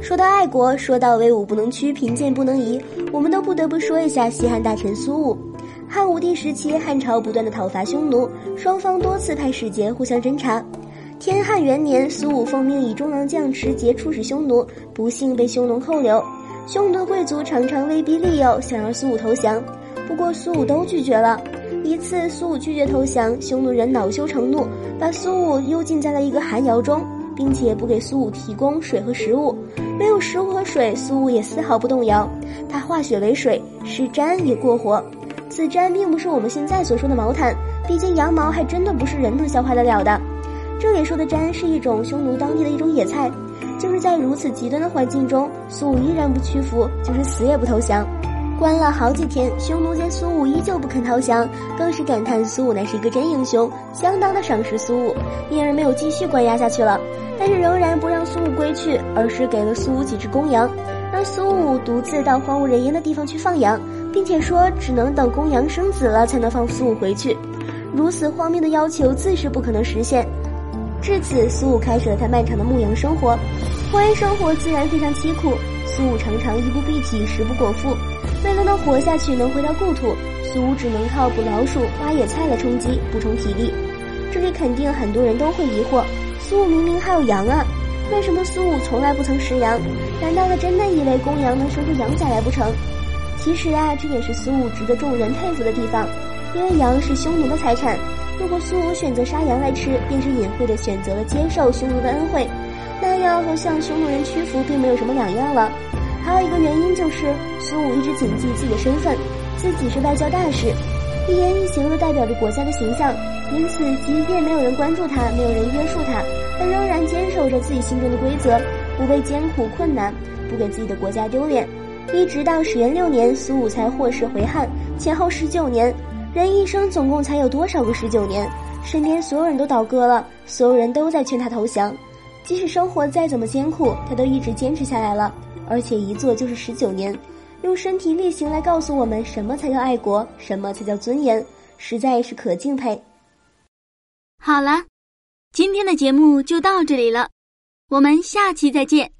说到爱国，说到威武不能屈，贫贱不能移，我们都不得不说一下西汉大臣苏武。汉武帝时期，汉朝不断的讨伐匈奴，双方多次派使节互相侦察。天汉元年，苏武奉命以中郎将持节出使匈奴，不幸被匈奴扣留。匈奴的贵族常常威逼利诱，想让苏武投降，不过苏武都拒绝了。一次，苏武拒绝投降，匈奴人恼羞成怒，把苏武幽禁在了一个寒窑中。并且不给苏武提供水和食物，没有食物和水，苏武也丝毫不动摇。他化雪为水，使毡也过活。此毡并不是我们现在所说的毛毯，毕竟羊毛还真的不是人能消化得了的。这里说的毡是一种匈奴当地的一种野菜。就是在如此极端的环境中，苏武依然不屈服，就是死也不投降。关了好几天，匈奴见苏武依旧不肯投降，更是感叹苏武乃是一个真英雄，相当的赏识苏武，因而没有继续关押下去了。但是仍然不让苏武归去，而是给了苏武几只公羊，让苏武独自到荒无人烟的地方去放羊，并且说只能等公羊生子了才能放苏武回去。如此荒谬的要求自是不可能实现。至此，苏武开始了他漫长的牧羊生活，婚姻生活自然非常凄苦。苏武常常衣不蔽体，食不果腹。为了能活下去，能回到故土，苏武只能靠捕老鼠、挖野菜来充饥，补充体力。这里肯定很多人都会疑惑：苏武明明还有羊啊，为什么苏武从来不曾食羊？难道他真的以为公羊能生出羊崽来不成？其实啊，这也是苏武值得众人佩服的地方，因为羊是匈奴的财产。如果苏武选择杀羊来吃，便是隐晦的选择了接受匈奴的恩惠，那样和向匈奴人屈服并没有什么两样了。还有一个原因就是，苏武一直谨记自己的身份，自己是外交大使，一言一行都代表着国家的形象。因此，即便没有人关注他，没有人约束他，他仍然坚守着自己心中的规则，不畏艰苦困难，不给自己的国家丢脸。一直到始元六年，苏武才获释回汉，前后十九年。人一生总共才有多少个十九年？身边所有人都倒戈了，所有人都在劝他投降，即使生活再怎么艰苦，他都一直坚持下来了。而且一做就是十九年，用身体力行来告诉我们什么才叫爱国，什么才叫尊严，实在是可敬佩。好了，今天的节目就到这里了，我们下期再见。